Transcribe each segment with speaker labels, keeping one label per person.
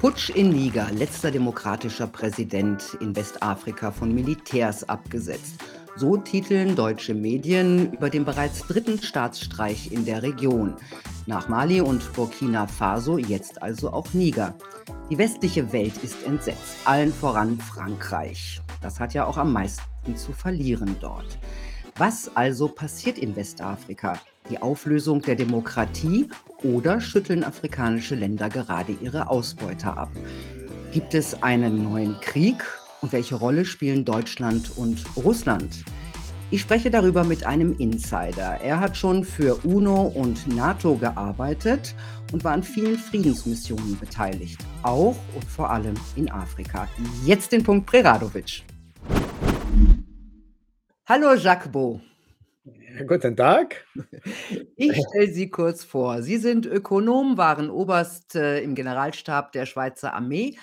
Speaker 1: Putsch in Niger, letzter demokratischer Präsident in Westafrika von Militärs abgesetzt. So titeln deutsche Medien über den bereits dritten Staatsstreich in der Region. Nach Mali und Burkina Faso jetzt also auch Niger. Die westliche Welt ist entsetzt, allen voran Frankreich. Das hat ja auch am meisten zu verlieren dort. Was also passiert in Westafrika? Die Auflösung der Demokratie oder schütteln afrikanische Länder gerade ihre Ausbeuter ab? Gibt es einen neuen Krieg und welche Rolle spielen Deutschland und Russland? Ich spreche darüber mit einem Insider. Er hat schon für UNO und NATO gearbeitet und war an vielen Friedensmissionen beteiligt, auch und vor allem in Afrika. Jetzt den Punkt Preradovic. Hallo Jacques Beau.
Speaker 2: Guten Tag.
Speaker 1: Ich stelle Sie kurz vor. Sie sind Ökonom, waren Oberst äh, im Generalstab der Schweizer Armee,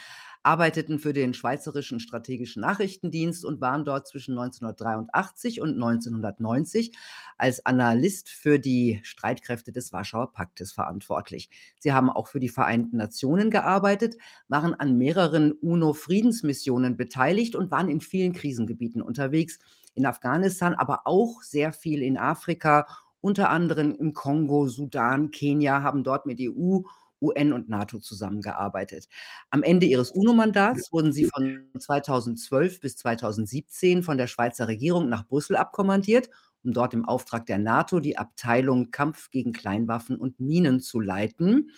Speaker 1: arbeiteten für den Schweizerischen Strategischen Nachrichtendienst und waren dort zwischen 1983 und 1990 als Analyst für die Streitkräfte des Warschauer Paktes verantwortlich. Sie haben auch für die Vereinten Nationen gearbeitet, waren an mehreren UNO-Friedensmissionen beteiligt und waren in vielen Krisengebieten unterwegs, in Afghanistan, aber auch sehr viel in Afrika, unter anderem im Kongo, Sudan, Kenia, haben dort mit EU UN und NATO zusammengearbeitet. Am Ende ihres UNO-Mandats wurden sie von 2012 bis 2017 von der Schweizer Regierung nach Brüssel abkommandiert, um dort im Auftrag der NATO die Abteilung Kampf gegen Kleinwaffen und Minen zu leiten.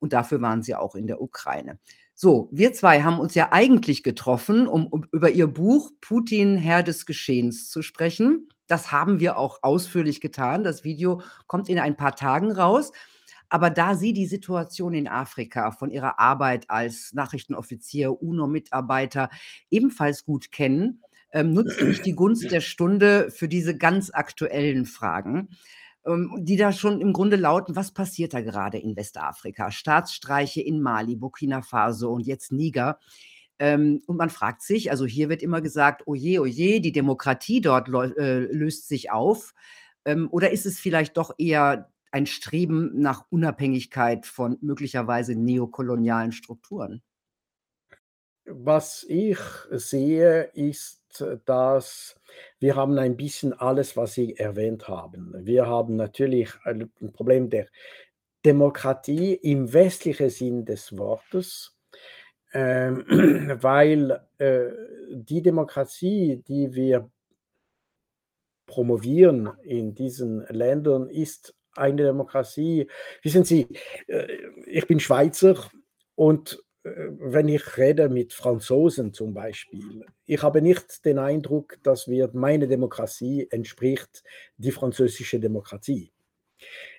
Speaker 1: Und dafür waren sie auch in der Ukraine. So, wir zwei haben uns ja eigentlich getroffen, um, um über ihr Buch Putin, Herr des Geschehens zu sprechen. Das haben wir auch ausführlich getan. Das Video kommt in ein paar Tagen raus. Aber da Sie die Situation in Afrika von Ihrer Arbeit als Nachrichtenoffizier, UNO-Mitarbeiter ebenfalls gut kennen, ähm, nutze ich die Gunst der Stunde für diese ganz aktuellen Fragen, die da schon im Grunde lauten, was passiert da gerade in Westafrika? Staatsstreiche in Mali, Burkina Faso und jetzt Niger. Ähm, und man fragt sich, also hier wird immer gesagt, oje, oje, die Demokratie dort äh, löst sich auf. Ähm, oder ist es vielleicht doch eher ein Streben nach Unabhängigkeit von möglicherweise neokolonialen Strukturen?
Speaker 2: Was ich sehe, ist, dass wir haben ein bisschen alles, was Sie erwähnt haben. Wir haben natürlich ein Problem der Demokratie im westlichen Sinn des Wortes, ähm, weil äh, die Demokratie, die wir promovieren in diesen Ländern, ist eine Demokratie. Wissen Sie, äh, ich bin Schweizer und äh, wenn ich rede mit Franzosen zum Beispiel, ich habe nicht den Eindruck, dass wir meine Demokratie entspricht die französische Demokratie.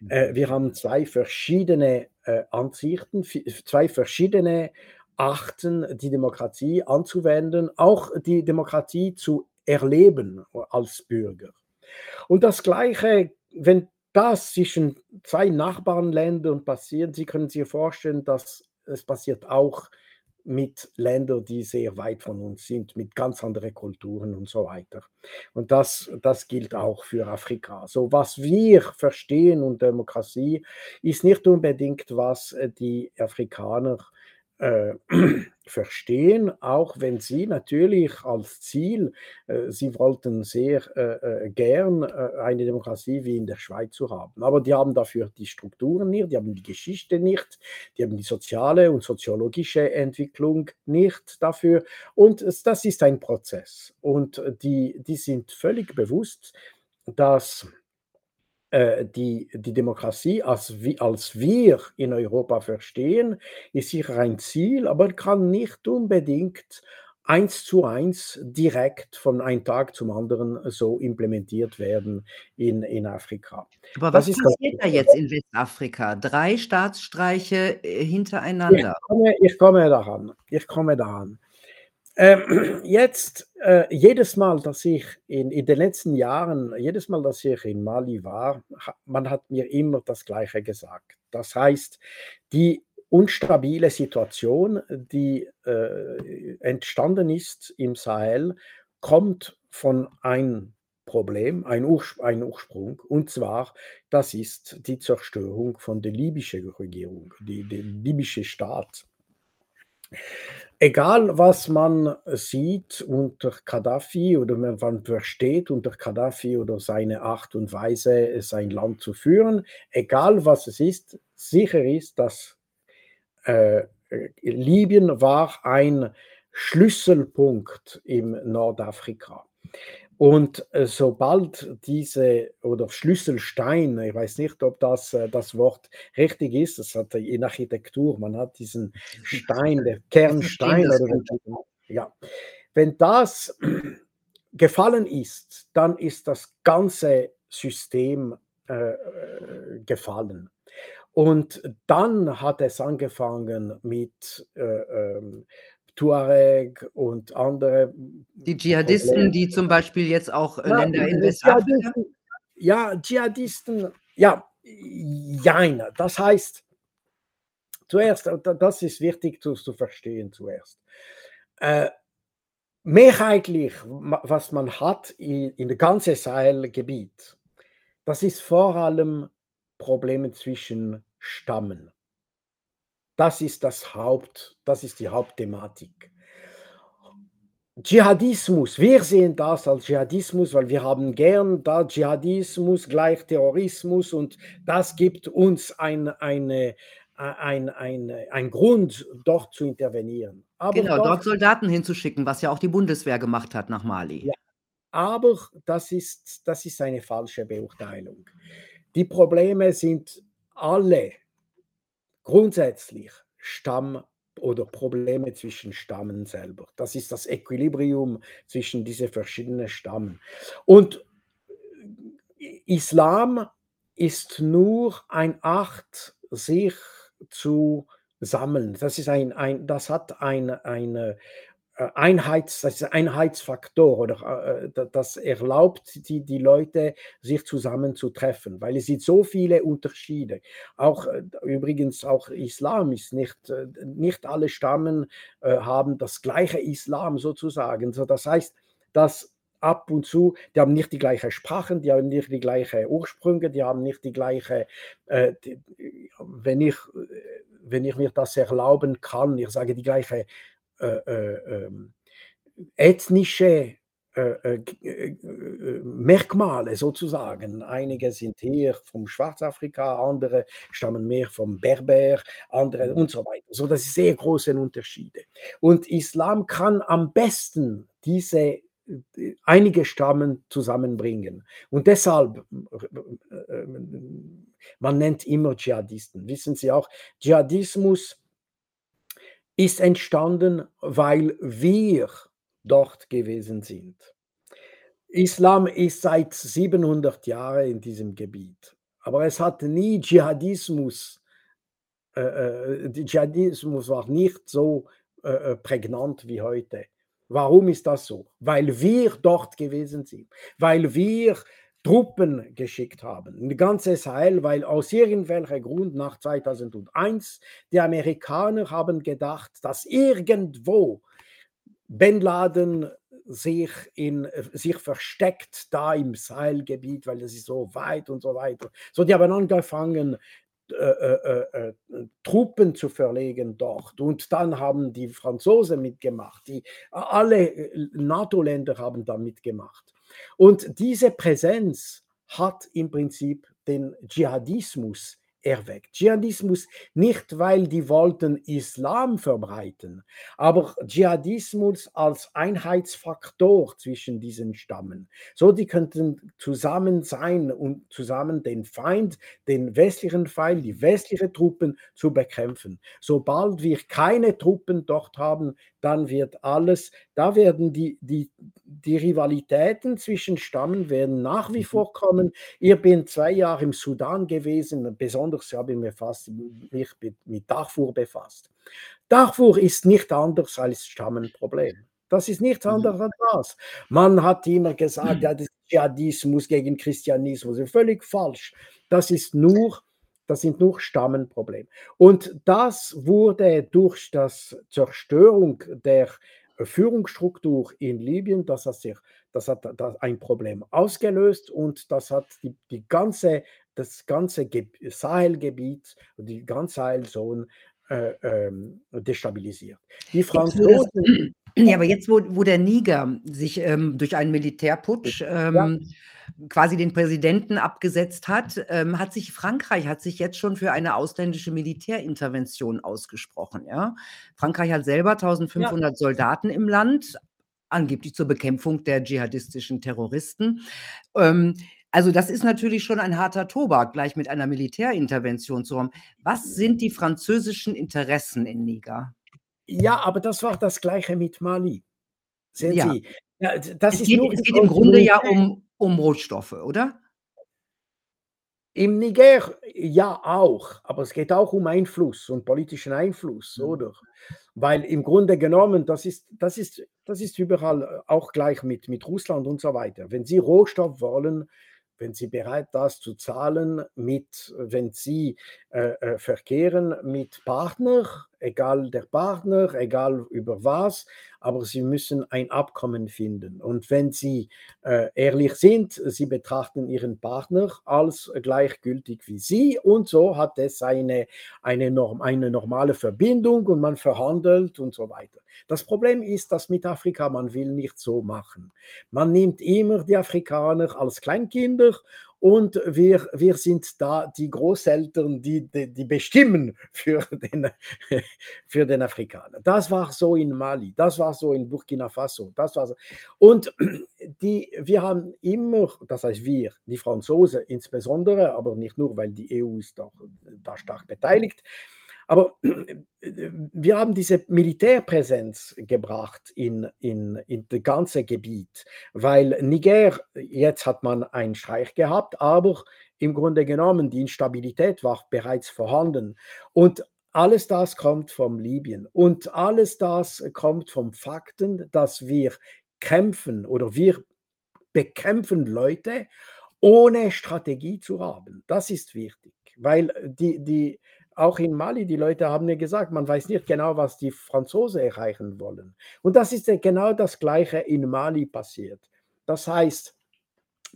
Speaker 2: Äh, mhm. wir haben zwei verschiedene Ansichten, zwei verschiedene Arten, die Demokratie anzuwenden, auch die Demokratie zu erleben als Bürger. Und das Gleiche, wenn das zwischen zwei Nachbarländern passiert. Sie können sich vorstellen, dass es passiert auch mit Ländern, die sehr weit von uns sind, mit ganz anderen Kulturen und so weiter. Und das, das gilt auch für Afrika. So, was wir verstehen unter Demokratie, ist nicht unbedingt, was die Afrikaner äh, verstehen, auch wenn sie natürlich als Ziel, äh, sie wollten sehr äh, gern eine Demokratie wie in der Schweiz zu haben. Aber die haben dafür die Strukturen nicht, die haben die Geschichte nicht, die haben die soziale und soziologische Entwicklung nicht dafür. Und das ist ein Prozess. Und die, die sind völlig bewusst, dass die, die Demokratie, als, als wir in Europa verstehen, ist sicher ein Ziel, aber kann nicht unbedingt eins zu eins direkt von einem Tag zum anderen so implementiert werden in, in Afrika.
Speaker 1: Aber was passiert da jetzt in Westafrika? Drei Staatsstreiche äh, hintereinander.
Speaker 2: Ich komme, ich komme daran. Ich komme daran. Ähm, jetzt, äh, jedes Mal, dass ich in, in den letzten Jahren, jedes Mal, dass ich in Mali war, man hat mir immer das Gleiche gesagt. Das heißt, die unstabile Situation, die äh, entstanden ist im Sahel, kommt von einem Problem, ein, Urspr ein Ursprung, und zwar, das ist die Zerstörung von der libyschen Regierung, die, der libysche Staat Egal, was man sieht unter Gaddafi oder man versteht unter Gaddafi oder seine Art und Weise, sein Land zu führen, egal was es ist, sicher ist, dass äh, Libyen war ein Schlüsselpunkt im Nordafrika. Und äh, sobald diese oder Schlüsselstein, ich weiß nicht, ob das äh, das Wort richtig ist, das hat in Architektur, man hat diesen Stein, der Kernstein, oder, ja. Wenn das gefallen ist, dann ist das ganze System äh, äh gefallen. Und dann hat es angefangen mit äh, ähm, Tuareg und andere.
Speaker 1: Die Dschihadisten, Probleme. die zum Beispiel jetzt auch äh, ja, Länder in Westafrika.
Speaker 2: Ja, Dschihadisten, ja, jein. Das heißt, zuerst, das ist wichtig zu, zu verstehen zuerst. Äh, mehrheitlich, was man hat in, in dem ganzen Sahelgebiet, das ist vor allem Probleme zwischen Stammen. Das ist das Haupt, das ist die Hauptthematik. Dschihadismus, wir sehen das als Dschihadismus, weil wir haben gern da Dschihadismus gleich Terrorismus und das gibt uns ein, eine, ein, ein, ein Grund, dort zu intervenieren.
Speaker 1: Aber genau, dort, dort Soldaten hinzuschicken, was ja auch die Bundeswehr gemacht hat nach Mali. Ja,
Speaker 2: aber das ist, das ist eine falsche Beurteilung. Die Probleme sind alle grundsätzlich Stamm oder Probleme zwischen Stammen selber. Das ist das Equilibrium zwischen diese verschiedenen Stammen. Und Islam ist nur ein Art, sich zu sammeln. Das, ist ein, ein, das hat ein, eine äh, Einheits, das ist Einheitsfaktor oder äh, das erlaubt die, die Leute, sich zusammenzutreffen, weil es sind so viele Unterschiede. Auch äh, übrigens auch Islam ist nicht, nicht alle Stammen haben das gleiche Islam sozusagen. So, das heißt, dass ab und zu, die haben nicht die gleiche Sprachen, die haben nicht die gleiche Ursprünge, die haben nicht die gleiche, äh, die, wenn, ich, wenn ich mir das erlauben kann, ich sage die gleiche äh, äh, ethnische äh, Merkmale sozusagen. Einige sind hier vom Schwarzafrika, andere stammen mehr vom Berber, andere und so weiter. So, das sind sehr große Unterschiede. Und Islam kann am besten diese einige Stammen zusammenbringen. Und deshalb, man nennt immer Dschihadisten. Wissen Sie auch, Dschihadismus ist entstanden, weil wir dort gewesen sind. Islam ist seit 700 Jahren in diesem Gebiet, aber es hat nie Dschihadismus, äh, äh Dschihadismus war nicht so äh, äh, prägnant wie heute. Warum ist das so? Weil wir dort gewesen sind, weil wir Truppen geschickt haben. Ein ganzes Heil, weil aus irgendwelchem Grund nach 2001 die Amerikaner haben gedacht, dass irgendwo Bin Laden sich, in, sich versteckt da im Sahelgebiet, weil es ist so weit und so weiter. So, die haben angefangen, äh, äh, äh, äh, Truppen zu verlegen dort. Und dann haben die Franzosen mitgemacht. Die, alle äh, NATO-Länder haben da mitgemacht. Und diese Präsenz hat im Prinzip den Dschihadismus erweckt. Dschihadismus nicht, weil die wollten Islam verbreiten, aber Dschihadismus als Einheitsfaktor zwischen diesen Stammen. So, die könnten zusammen sein und zusammen den Feind, den westlichen Feind, die westlichen Truppen zu bekämpfen. Sobald wir keine Truppen dort haben, dann wird alles, da werden die, die, die Rivalitäten zwischen Stammen werden nach wie mhm. vor kommen. Ich bin zwei Jahre im Sudan gewesen, besonders habe ich mich fast mich mit Darfur befasst. Darfur ist nicht anders als Stammenproblem. Das ist nichts mhm. anderes als das. Man hat immer gesagt, ja, das ist Dschihadismus gegen Christianismus. Völlig falsch. Das ist nur das sind nur Stammenprobleme. Und das wurde durch das Zerstörung der Führungsstruktur in Libyen, das hat, sich, das hat ein Problem ausgelöst und das hat die, die ganze, das ganze Sahelgebiet, die ganze Sahelzone äh, ähm, destabilisiert. Die Franzosen.
Speaker 1: Ja, aber jetzt, wo, wo der Niger sich ähm, durch einen Militärputsch ähm, ja. quasi den Präsidenten abgesetzt hat, ähm, hat sich Frankreich hat sich jetzt schon für eine ausländische Militärintervention ausgesprochen. Ja? Frankreich hat selber 1500 ja. Soldaten im Land, angeblich zur Bekämpfung der dschihadistischen Terroristen. Ähm, also das ist natürlich schon ein harter Tobak, gleich mit einer Militärintervention zu haben. Was sind die französischen Interessen in Niger?
Speaker 2: Ja, aber das war das Gleiche mit Mali.
Speaker 1: Sehen ja. Sie, das es ist geht, es geht im Grunde ja um, um Rohstoffe, oder?
Speaker 2: Im Niger ja auch, aber es geht auch um Einfluss und politischen Einfluss, mhm. oder? Weil im Grunde genommen, das ist, das ist, das ist überall auch gleich mit, mit Russland und so weiter. Wenn Sie Rohstoff wollen, wenn Sie bereit das zu zahlen, mit, wenn Sie äh, äh, verkehren mit Partner, egal der Partner, egal über was, aber Sie müssen ein Abkommen finden. Und wenn Sie äh, ehrlich sind, Sie betrachten Ihren Partner als gleichgültig wie Sie und so hat es eine, eine, Norm, eine normale Verbindung und man verhandelt und so weiter. Das Problem ist, dass mit Afrika man will nicht so machen. Man nimmt immer die Afrikaner als Kleinkinder und wir, wir sind da die Großeltern, die, die, die, bestimmen für den, für den Afrikaner. Das war so in Mali, das war so in Burkina Faso, das war so. Und die, wir haben immer, das heißt wir, die Franzosen insbesondere, aber nicht nur, weil die EU ist auch da stark beteiligt, aber wir haben diese Militärpräsenz gebracht in, in, in das ganze Gebiet, weil Niger, jetzt hat man einen Streich gehabt, aber im Grunde genommen die Instabilität war bereits vorhanden. Und alles das kommt vom Libyen und alles das kommt vom Fakten, dass wir kämpfen oder wir bekämpfen Leute, ohne Strategie zu haben. Das ist wichtig, weil die, die, auch in Mali, die Leute haben mir gesagt, man weiß nicht genau, was die Franzosen erreichen wollen. Und das ist genau das Gleiche in Mali passiert. Das heißt,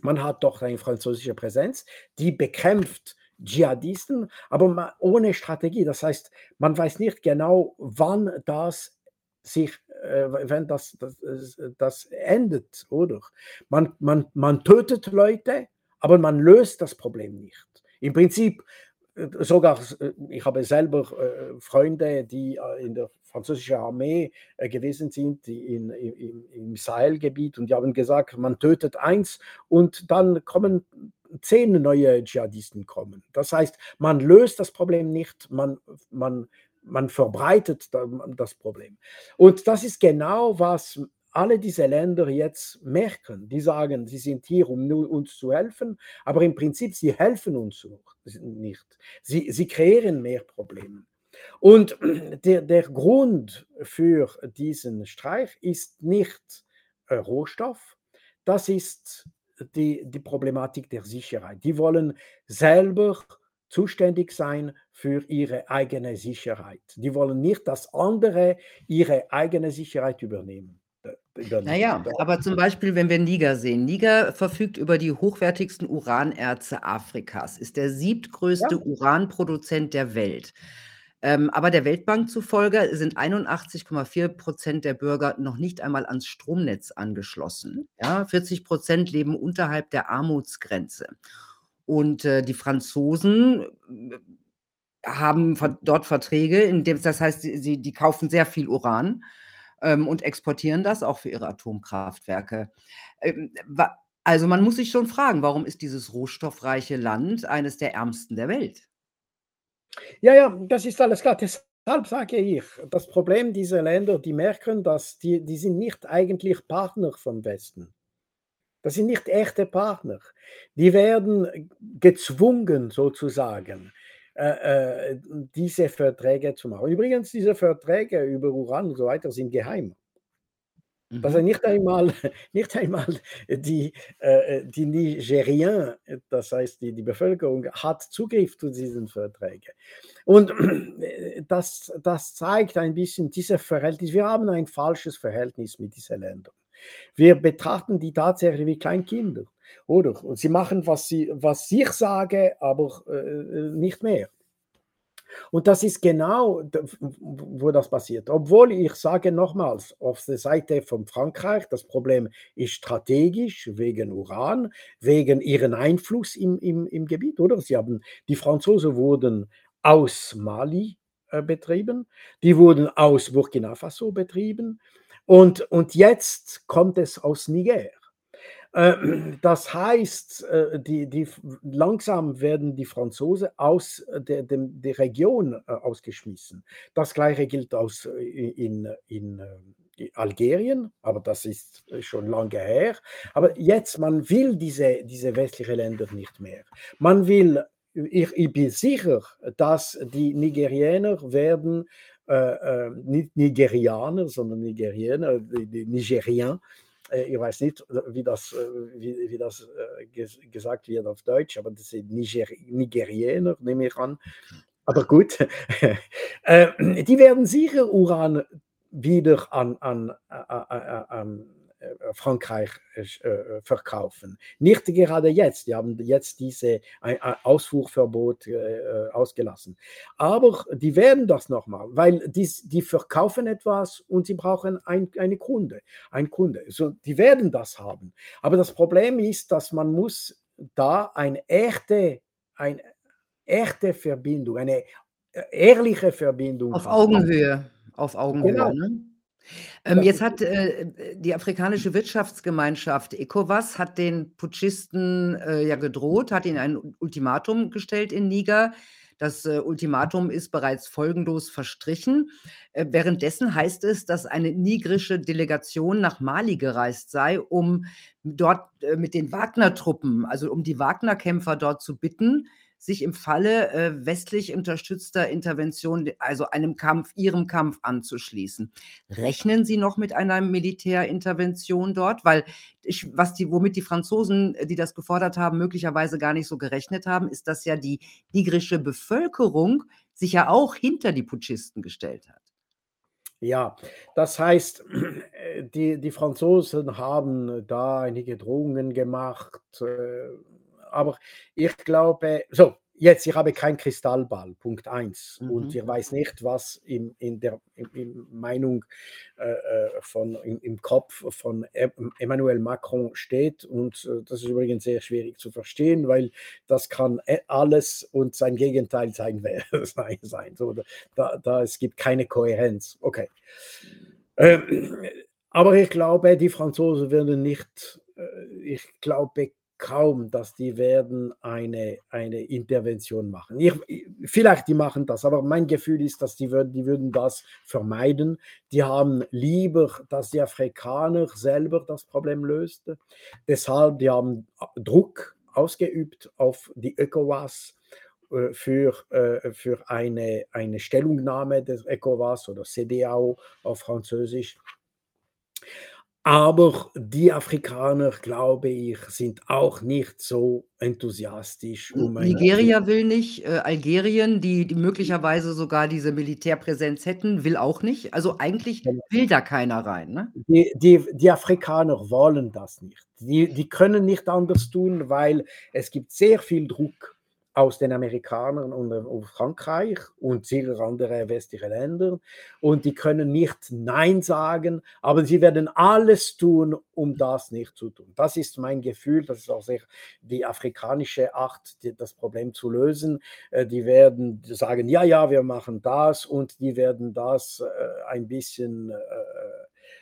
Speaker 2: man hat doch eine französische Präsenz, die bekämpft Dschihadisten, aber ohne Strategie. Das heißt, man weiß nicht genau, wann das sich, äh, wenn das, das, das endet, oder? Man, man, man tötet Leute, aber man löst das Problem nicht. Im Prinzip sogar, äh, ich habe selber äh, Freunde, die äh, in der französischen Armee gewesen sind, die in, im, im Sahelgebiet und die haben gesagt, man tötet eins und dann kommen zehn neue Dschihadisten kommen. Das heißt, man löst das Problem nicht, man, man, man verbreitet das Problem. Und das ist genau, was alle diese Länder jetzt merken. Die sagen, sie sind hier, um uns zu helfen, aber im Prinzip, sie helfen uns nicht. Sie, sie kreieren mehr Probleme. Und der, der Grund für diesen Streich ist nicht äh, Rohstoff, das ist die, die Problematik der Sicherheit. Die wollen selber zuständig sein für ihre eigene Sicherheit. Die wollen nicht, dass andere ihre eigene Sicherheit übernehmen.
Speaker 1: Naja, aber zum Beispiel, wenn wir Niger sehen. Niger verfügt über die hochwertigsten Uranerze Afrikas, ist der siebtgrößte ja. Uranproduzent der Welt. Ähm, aber der Weltbank zufolge sind 81,4 Prozent der Bürger noch nicht einmal ans Stromnetz angeschlossen. Ja, 40 Prozent leben unterhalb der Armutsgrenze. Und äh, die Franzosen äh, haben dort Verträge, in dem, das heißt, sie, die kaufen sehr viel Uran ähm, und exportieren das auch für ihre Atomkraftwerke. Ähm, also man muss sich schon fragen, warum ist dieses rohstoffreiche Land eines der ärmsten der Welt?
Speaker 2: Ja, ja, das ist alles klar. Deshalb sage ich, das Problem dieser Länder, die merken, dass die, die sind nicht eigentlich Partner vom Westen. Das sind nicht echte Partner. Die werden gezwungen sozusagen äh, äh, diese Verträge zu machen. Übrigens, diese Verträge über Uran und so weiter sind geheim. Mhm. Also nicht einmal, nicht einmal die, äh, die Nigerian, das heißt die, die Bevölkerung, hat Zugriff zu diesen Verträgen. Und das, das zeigt ein bisschen diese Verhältnis. Wir haben ein falsches Verhältnis mit diesen Ländern. Wir betrachten die tatsächlich wie Kleinkinder. Oder? Und sie machen, was, sie, was ich sage, aber äh, nicht mehr. Und das ist genau, wo das passiert. Obwohl ich sage nochmals, auf der Seite von Frankreich, das Problem ist strategisch wegen Uran, wegen ihren Einfluss im, im, im Gebiet, oder? Sie haben, die Franzosen wurden aus Mali äh, betrieben, die wurden aus Burkina Faso betrieben und, und jetzt kommt es aus Niger. Äh, das heißt, äh, die, die, langsam werden die Franzosen aus der, der, der Region äh, ausgeschmissen. Das gleiche gilt aus, in, in, Algerien, aber das ist schon lange her. Aber jetzt, man will diese, diese westlichen Länder nicht mehr. Man will, ich, ich bin sicher, dass die Nigerianer werden, äh, nicht Nigerianer, sondern Nigerianer, die, die Nigerianer, äh, ich weiß nicht, wie das, äh, wie, wie das äh, gesagt wird auf Deutsch, aber das sind Niger Nigerianer, nehme ich an. Aber gut, die werden sicher Uran wieder an, an, an, an äh, Frankreich äh, äh, verkaufen. Nicht gerade jetzt, die haben jetzt diese Ausfuhrverbot ausgelassen. Aber die werden das nochmal, weil die, die verkaufen etwas und sie brauchen ein, eine Kunde, ein Kunde. So, die werden das haben. Aber das Problem ist, dass man muss da eine echte, eine echte Verbindung, eine ehrliche Verbindung
Speaker 1: Auf haben. Augenhöhe. Auf Augenhöhe. Genau. Ne? Ähm, jetzt hat äh, die afrikanische Wirtschaftsgemeinschaft ECOWAS hat den Putschisten äh, ja gedroht, hat ihnen ein Ultimatum gestellt in Niger. Das äh, Ultimatum ist bereits folgenlos verstrichen. Äh, währenddessen heißt es, dass eine nigrische Delegation nach Mali gereist sei, um dort äh, mit den Wagner-Truppen, also um die Wagner-Kämpfer dort zu bitten, sich im Falle äh, westlich unterstützter Intervention, also einem Kampf, ihrem Kampf anzuschließen. Rechnen Sie noch mit einer Militärintervention dort? Weil ich, was die, womit die Franzosen, die das gefordert haben, möglicherweise gar nicht so gerechnet haben, ist, dass ja die nigrische Bevölkerung sich ja auch hinter die Putschisten gestellt hat.
Speaker 2: Ja, das heißt, die, die Franzosen haben da einige Drohungen gemacht, äh, aber ich glaube, so, jetzt, ich habe keinen Kristallball, Punkt 1. Mhm. Und ich weiß nicht, was in, in der in, in Meinung äh, äh von, in, im Kopf von Emmanuel Macron steht. Und äh, das ist übrigens sehr schwierig zu verstehen, weil das kann e, alles und sein Gegenteil sein, sein. So, da, da, es gibt keine Kohärenz. Okay. Ähm, aber ich glaube, die Franzosen werden nicht, äh, ich glaube kaum, dass die werden eine, eine Intervention machen. Ich, vielleicht die machen das, aber mein Gefühl ist, dass die, würden, die würden das vermeiden. Die haben lieber, dass die Afrikaner selber das Problem löst. Deshalb, die haben Druck ausgeübt auf die ECOWAS äh, für, äh, für eine, eine Stellungnahme des ECOWAS oder CDAO auf Französisch. Aber die Afrikaner, glaube ich, sind auch nicht so enthusiastisch.
Speaker 1: Um Nigeria will nicht, äh, Algerien, die, die möglicherweise sogar diese Militärpräsenz hätten, will auch nicht. Also eigentlich genau. will da keiner rein. Ne?
Speaker 2: Die, die, die Afrikaner wollen das nicht. Die, die können nicht anders tun, weil es gibt sehr viel Druck aus den Amerikanern und, und Frankreich und sicher andere westliche Länder. Und die können nicht Nein sagen, aber sie werden alles tun, um das nicht zu tun. Das ist mein Gefühl, das ist auch sehr die afrikanische Art, das Problem zu lösen. Äh, die werden sagen, ja, ja, wir machen das und die werden das äh, ein bisschen äh,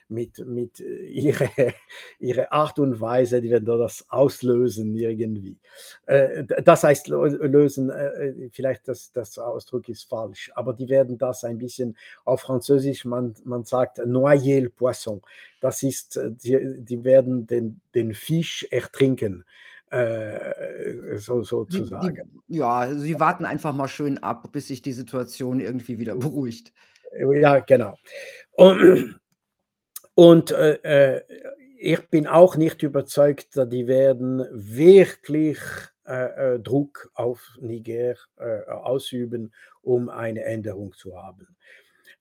Speaker 2: mit, mit äh, ihrer ihre Art und Weise, die werden das auslösen irgendwie. Äh, das heißt, lösen, äh, vielleicht das, das Ausdruck ist falsch, aber die werden das ein bisschen auf Französisch, man, man sagt noyer le poisson. Das ist, die, die werden den, den Fisch ertrinken. Äh, so, sozusagen.
Speaker 1: ja, sie warten einfach mal schön ab, bis sich die Situation irgendwie wieder beruhigt.
Speaker 2: Ja, genau. Und, und äh, äh, ich bin auch nicht überzeugt, dass die werden wirklich äh, äh, Druck auf Niger äh, ausüben, um eine Änderung zu haben.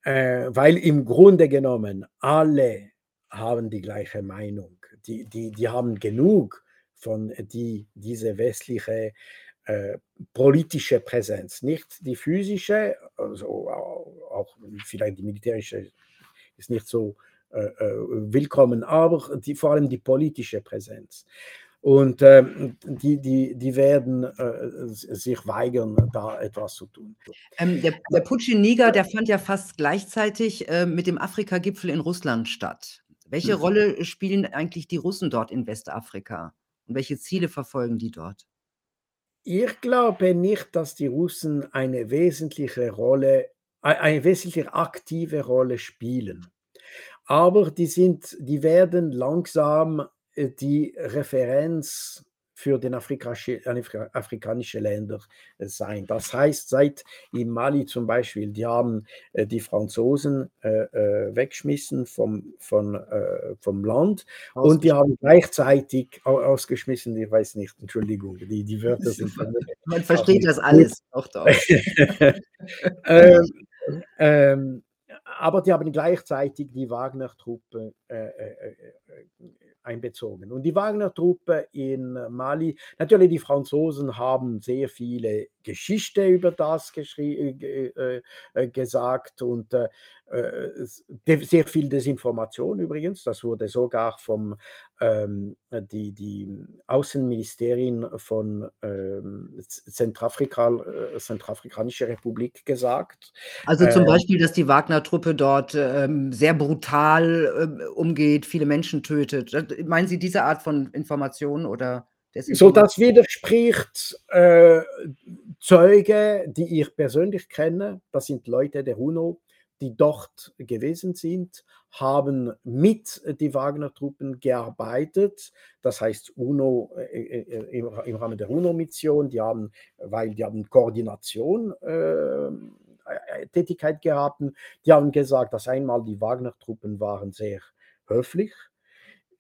Speaker 2: Äh, weil im Grunde genommen alle haben die gleiche Meinung. Die, die, die haben genug von die, diese westliche äh, politische Präsenz, nicht die physische, also auch vielleicht die militärische ist nicht so willkommen, aber die, vor allem die politische Präsenz. Und äh, die, die, die werden äh, sich weigern, da etwas zu tun.
Speaker 1: Ähm, der, der Putsch in Niger, der fand ja fast gleichzeitig äh, mit dem Afrika-Gipfel in Russland statt. Welche mhm. Rolle spielen eigentlich die Russen dort in Westafrika? Und welche Ziele verfolgen die dort?
Speaker 2: Ich glaube nicht, dass die Russen eine wesentliche Rolle, eine wesentlich aktive Rolle spielen. Aber die sind, die werden langsam äh, die Referenz für den afrikanischen Länder äh, sein. Das heißt, seit im Mali zum Beispiel, die haben äh, die Franzosen weggeschmissen vom, vom, vom Land und die haben gleichzeitig ausgeschmissen, ich weiß nicht, Entschuldigung, die, die Wörter sind.
Speaker 1: Man versteht das alles auch da.
Speaker 2: ähm, ähm, aber die haben gleichzeitig die Wagner-Truppe äh, äh, einbezogen. Und die Wagner-Truppe in Mali, natürlich die Franzosen haben sehr viele Geschichte über das äh, äh, gesagt und äh, äh sehr viel Desinformation übrigens. Das wurde sogar vom ähm, die, die Außenministerin von ähm, Zentrafrika, äh, Zentrafrikanische Republik gesagt.
Speaker 1: Also zum ähm, Beispiel, dass die Wagner-Truppe dort ähm, sehr brutal äh, umgeht, viele Menschen tötet. Meinen Sie diese Art von Informationen oder?
Speaker 2: So, das widerspricht äh, Zeuge, die ich persönlich kenne. Das sind Leute der UNO, die dort gewesen sind, haben mit die Wagner-Truppen gearbeitet. Das heißt UNO äh, äh, im, im, Rahmen der UNO-Mission. Die haben, weil die haben Koordination. Äh, Tätigkeit gehabt. Die haben gesagt, dass einmal die Wagner-Truppen waren sehr höflich,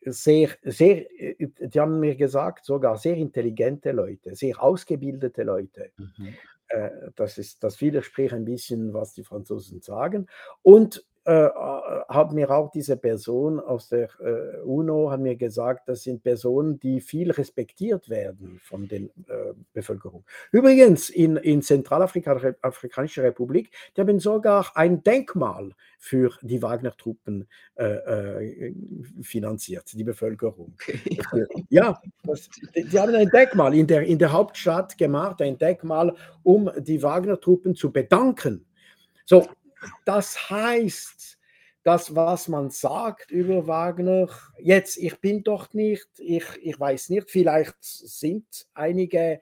Speaker 2: sehr, sehr, äh, die haben mir gesagt, sogar sehr intelligente Leute, sehr ausgebildete Leute. Mhm. Äh, das, ist, das widerspricht ein bisschen, was die Franzosen sagen. Und äh, hat mir auch diese Person aus der äh, UNO hat mir gesagt, das sind Personen, die viel respektiert werden von der äh, Bevölkerung. Übrigens in, in Zentralafrikanischer Republik, die haben sogar ein Denkmal für die Wagner-Truppen äh, äh, finanziert, die Bevölkerung. ja, das, die haben ein Denkmal in der, in der Hauptstadt gemacht, ein Denkmal, um die Wagner-Truppen zu bedanken. So, das heißt, das, was man sagt über Wagner, jetzt, ich bin doch nicht, ich, ich weiß nicht, vielleicht sind einige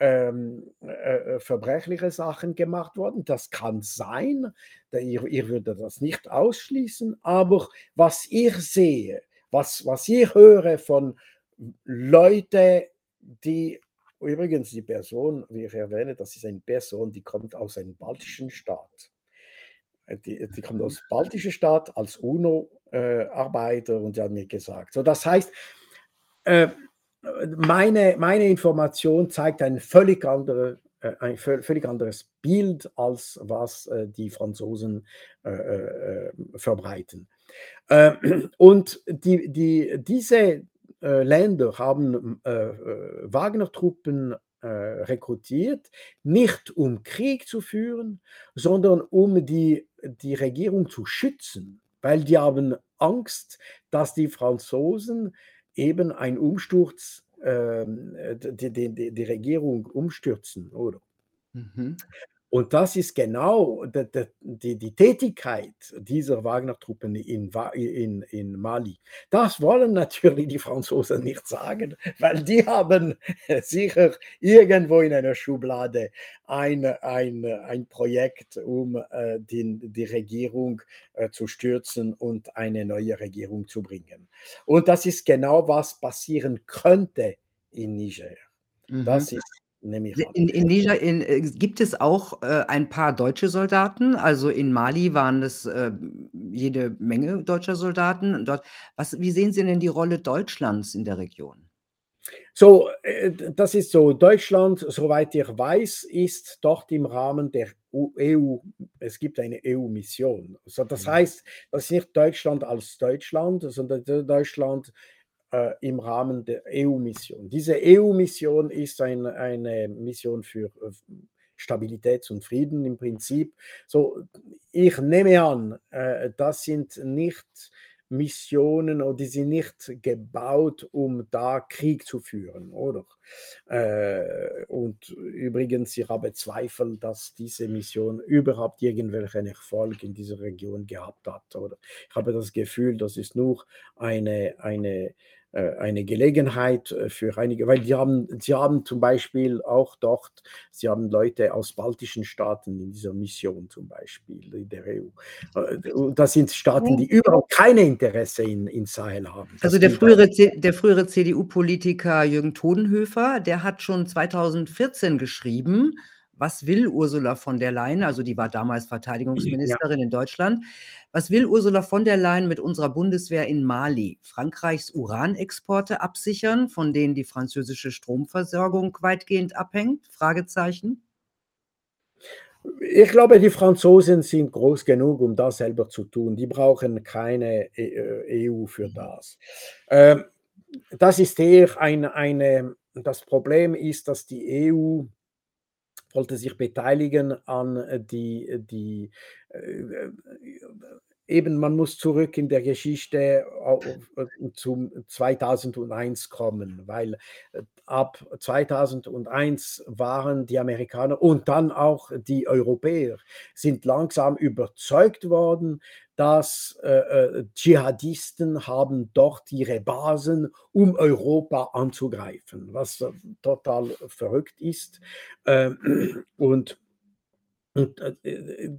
Speaker 2: ähm, äh, äh verbrechliche Sachen gemacht worden. Das kann sein, ich, ich würde das nicht ausschließen, aber was ich sehe, was, was ich höre von Leuten, die übrigens die Person, wie ich erwähne, das ist eine Person, die kommt aus einem baltischen Staat. Äh, die, die kommt aus baltischer Staat als UNO-Arbeiter äh, und die hat mir gesagt. So, das heißt, äh, meine, meine Information zeigt ein völlig, andere, äh, ein völlig anderes Bild, als was äh, die Franzosen äh, verbreiten. und die, die, diese Länder haben Wagner-Truppen rekrutiert, nicht um Krieg zu führen, sondern um die die Regierung zu schützen, weil die haben Angst, dass die Franzosen eben einen Umsturz, äh, die, die, die, Regierung umstürzen, oder? Mhm. Und das ist genau die, die, die Tätigkeit dieser Wagner-Truppen in, in, in, Mali. Das wollen natürlich die Franzosen nicht sagen, weil die haben sicher irgendwo in einer Schublade ein, ein, ein Projekt, um äh, den, die Regierung äh, zu stürzen und eine neue Regierung zu bringen. Und das ist genau, was passieren könnte in Niger. Mhm. Das ist
Speaker 1: in, in Niger in, äh, gibt es auch äh, ein paar deutsche Soldaten. Also in Mali waren es äh, jede Menge deutscher Soldaten. Dort, was, wie sehen Sie denn die Rolle Deutschlands in der Region?
Speaker 2: So, äh, das ist so. Deutschland, soweit ich weiß, ist dort im Rahmen der EU, es gibt eine EU-Mission. Also das mhm. heißt, das ist nicht Deutschland als Deutschland, sondern Deutschland äh, im Rahmen der EU-Mission. Diese EU-Mission ist ein, eine Mission für äh, Stabilität und Frieden im Prinzip. So, ich nehme an, äh, das sind nicht Missionen oder die sind nicht gebaut, um da Krieg zu führen, oder? Äh, und übrigens, ich habe Zweifel, dass diese Mission überhaupt irgendwelchen Erfolg in dieser Region gehabt hat, oder? Ich habe das Gefühl, das ist nur eine, eine eine Gelegenheit äh, für einige, weil die haben, sie haben zum Beispiel auch dort, sie haben Leute aus baltischen Staaten in dieser Mission zum Beispiel in der EU. Äh, das sind Staaten, die überhaupt keine Interesse in, in Sahel haben. Das
Speaker 1: also der frühere, der frühere CDU-Politiker Jürgen Todenhöfer, der hat schon 2014 geschrieben, was will Ursula von der Leyen, also die war damals Verteidigungsministerin ja. in Deutschland, was will Ursula von der Leyen mit unserer Bundeswehr in Mali? Frankreichs Uranexporte absichern, von denen die französische Stromversorgung weitgehend abhängt? Fragezeichen.
Speaker 2: Ich glaube, die Franzosen sind groß genug, um das selber zu tun. Die brauchen keine EU e für das. Ähm, das ist eher ein, eine, das Problem ist, dass die EU wollte sich beteiligen an äh, die, die äh, eben, man muss zurück in der Geschichte zum 2001 kommen, weil äh, ab 2001 waren die Amerikaner und dann auch die Europäer sind langsam überzeugt worden, dass äh, äh, Dschihadisten haben dort ihre Basen, um Europa anzugreifen, was äh, total verrückt ist. Äh, und und äh, äh,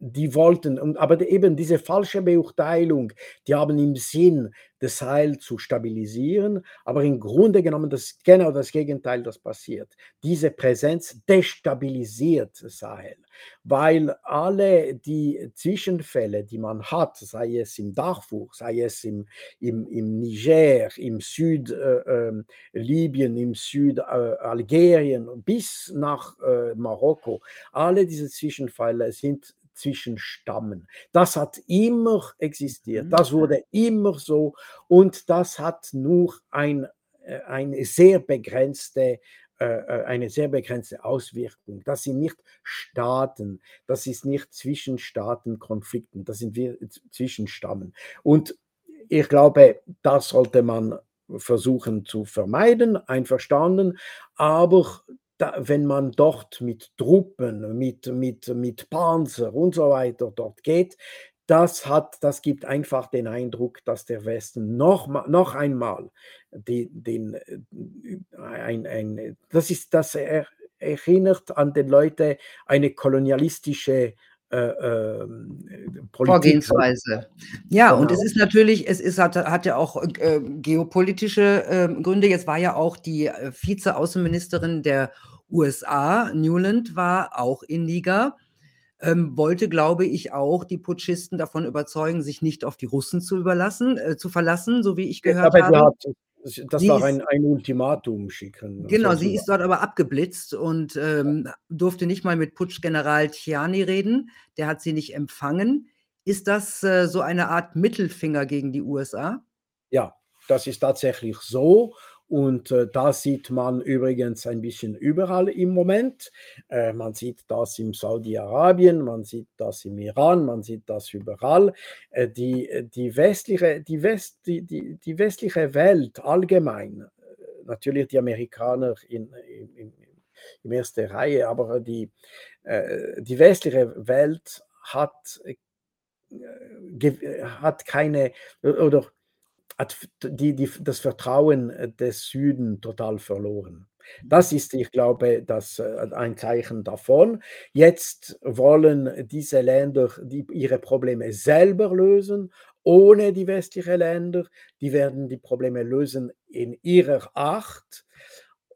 Speaker 2: die wollten, aber eben diese falsche Beurteilung, die haben im Sinn, das Sahel zu stabilisieren, aber im Grunde genommen das genau das Gegenteil, das passiert. Diese Präsenz destabilisiert Sahel, weil alle die Zwischenfälle, die man hat, sei es im Darfur, sei es im, im, im Niger, im Südlibyen, äh, äh, im Südalgerien äh, bis nach äh, Marokko, alle diese Zwischenfälle sind Zwischenstammen. Das hat immer existiert, mhm. das wurde immer so und das hat nur ein, äh, eine sehr begrenzte äh, äh, eine sehr begrenzte Auswirkung. Das sind nicht Staaten, das ist nicht Zwischenstaatenkonflikten, das sind wir Zwischenstammen. Und ich glaube, das sollte man versuchen zu vermeiden, einverstanden, aber da, wenn man dort mit Truppen, mit, mit, mit Panzer und so weiter dort geht, das, hat, das gibt einfach den Eindruck, dass der Westen noch, noch einmal den, den, äh, ein, ein, das, ist, das er, erinnert an den Leute eine kolonialistische äh, äh,
Speaker 1: Vorgehensweise. Ja, genau. und es ist natürlich, es ist, hat, hat ja auch äh, geopolitische äh, Gründe. Jetzt war ja auch die äh, Vize-Außenministerin der USA, Newland, war auch in Niger. Ähm, wollte, glaube ich, auch die Putschisten davon überzeugen, sich nicht auf die Russen zu überlassen, äh, zu verlassen, so wie ich gehört aber habe.
Speaker 2: Das sie war ein, ein, Ultimatum schicken.
Speaker 1: Genau, sie ist dort aber abgeblitzt und ähm, durfte nicht mal mit Putschgeneral Tiani reden. Der hat sie nicht empfangen. Ist das äh, so eine Art Mittelfinger gegen die USA?
Speaker 2: Ja, das ist tatsächlich so. Und äh, das sieht man übrigens ein bisschen überall im Moment. Äh, man sieht das in Saudi-Arabien, man sieht das im Iran, man sieht das überall. Äh, die, die, westliche, die, West, die, die, die westliche Welt allgemein, äh, natürlich die Amerikaner in, in, in, in erster Reihe, aber die, äh, die westliche Welt hat, äh, hat keine oder hat die, die, das Vertrauen äh, des Süden total verloren. Das ist, ich glaube, das, äh, ein Zeichen davon. Jetzt wollen diese Länder die, ihre Probleme selber lösen, ohne die westlichen Länder. Die werden die Probleme lösen in ihrer Art.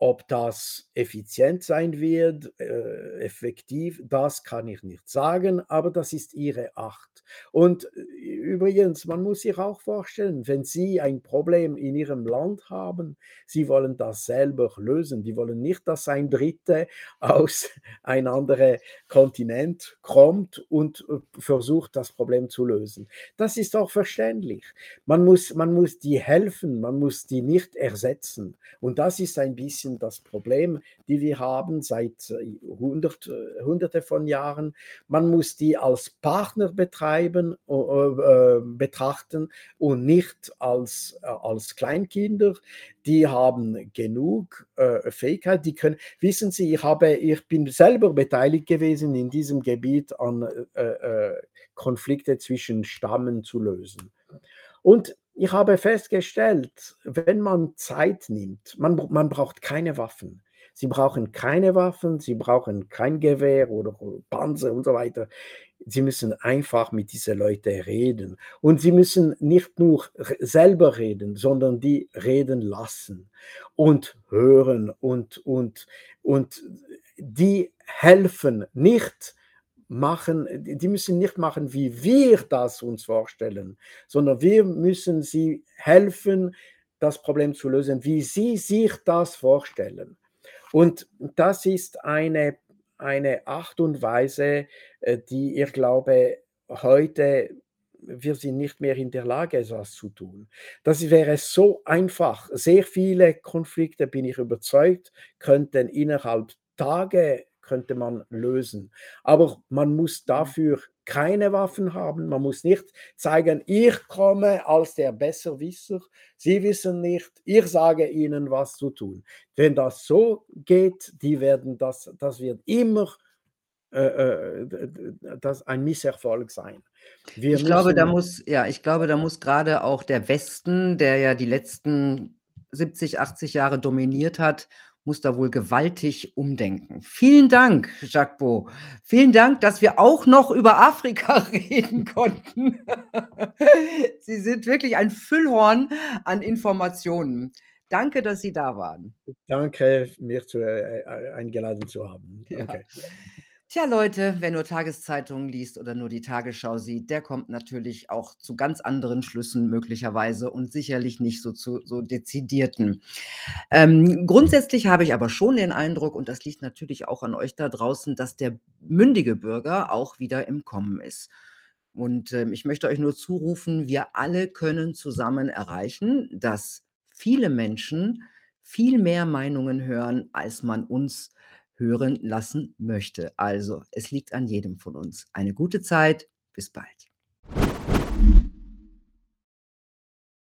Speaker 2: Ob das effizient sein wird, äh, effektiv, das kann ich nicht sagen, aber das ist Ihre Acht. Und übrigens, man muss sich auch vorstellen, wenn Sie ein Problem in Ihrem Land haben, Sie wollen das selber lösen. Die wollen nicht, dass ein Dritte aus ein anderer Kontinent kommt und äh, versucht, das Problem zu lösen. Das ist auch verständlich. Man muss, man muss die helfen, man muss die nicht ersetzen. Und das ist ein bisschen das Problem, die wir haben seit äh, hundert, äh, hunderte von Jahren. Man muss die als Partner betreiben, äh, betrachten und nicht als, äh, als Kleinkinder. Die haben genug äh, Fähigkeit, die können, wissen Sie, ich, habe, ich bin selber beteiligt gewesen in diesem Gebiet an äh, äh Konflikte zwischen Stammen zu lösen. Und ich habe festgestellt, wenn man Zeit nimmt, man, man braucht keine Waffen. Sie brauchen keine Waffen, sie brauchen kein Gewehr oder Panzer und so weiter. Sie müssen einfach mit diesen Leuten reden. Und sie müssen nicht nur selber reden, sondern die reden lassen und hören und, und, und die helfen nicht machen, die müssen nicht machen, wie wir das uns vorstellen, sondern wir müssen sie helfen, das Problem zu lösen, wie sie sich das vorstellen. Und das ist eine, eine Art und Weise, äh, die ich glaube, heute wir sind nicht mehr in der Lage, etwas zu tun. Das wäre so einfach. Sehr viele Konflikte, bin ich überzeugt, könnten innerhalb Tage könnte man lösen. Aber man muss mhm. dafür keine Waffen haben. Man muss nicht zeigen, ich komme als der Besserwisser. Sie wissen nicht, ich sage ihnen, was zu tun. Wenn das so geht, die werden das, das wird immer äh, äh das ein Misserfolg sein.
Speaker 1: Wir ich glaube, da muss, ja, ich glaube, da muss gerade auch der Westen, der ja die letzten 70, 80 Jahre dominiert hat, muss da wohl gewaltig umdenken. Vielen Dank, Jacques Beau. Vielen Dank, dass wir auch noch über Afrika reden konnten. Sie sind wirklich ein Füllhorn an Informationen. Danke, dass Sie da waren.
Speaker 2: Danke, mir zu, äh, äh eingeladen zu haben. Danke. Ja.
Speaker 1: Tja, Leute, wer nur Tageszeitungen liest oder nur die Tagesschau sieht, der kommt natürlich auch zu ganz anderen Schlüssen möglicherweise und sicherlich nicht so zu so dezidierten. Ähm, grundsätzlich habe ich aber schon den Eindruck, und das liegt natürlich auch an euch da draußen, dass der mündige Bürger auch wieder im Kommen ist. Und ähm, ich möchte euch nur zurufen, wir alle können zusammen erreichen, dass viele Menschen viel mehr Meinungen hören, als man uns hören lassen möchte. Also, es liegt an jedem von uns. Eine gute Zeit. Bis bald.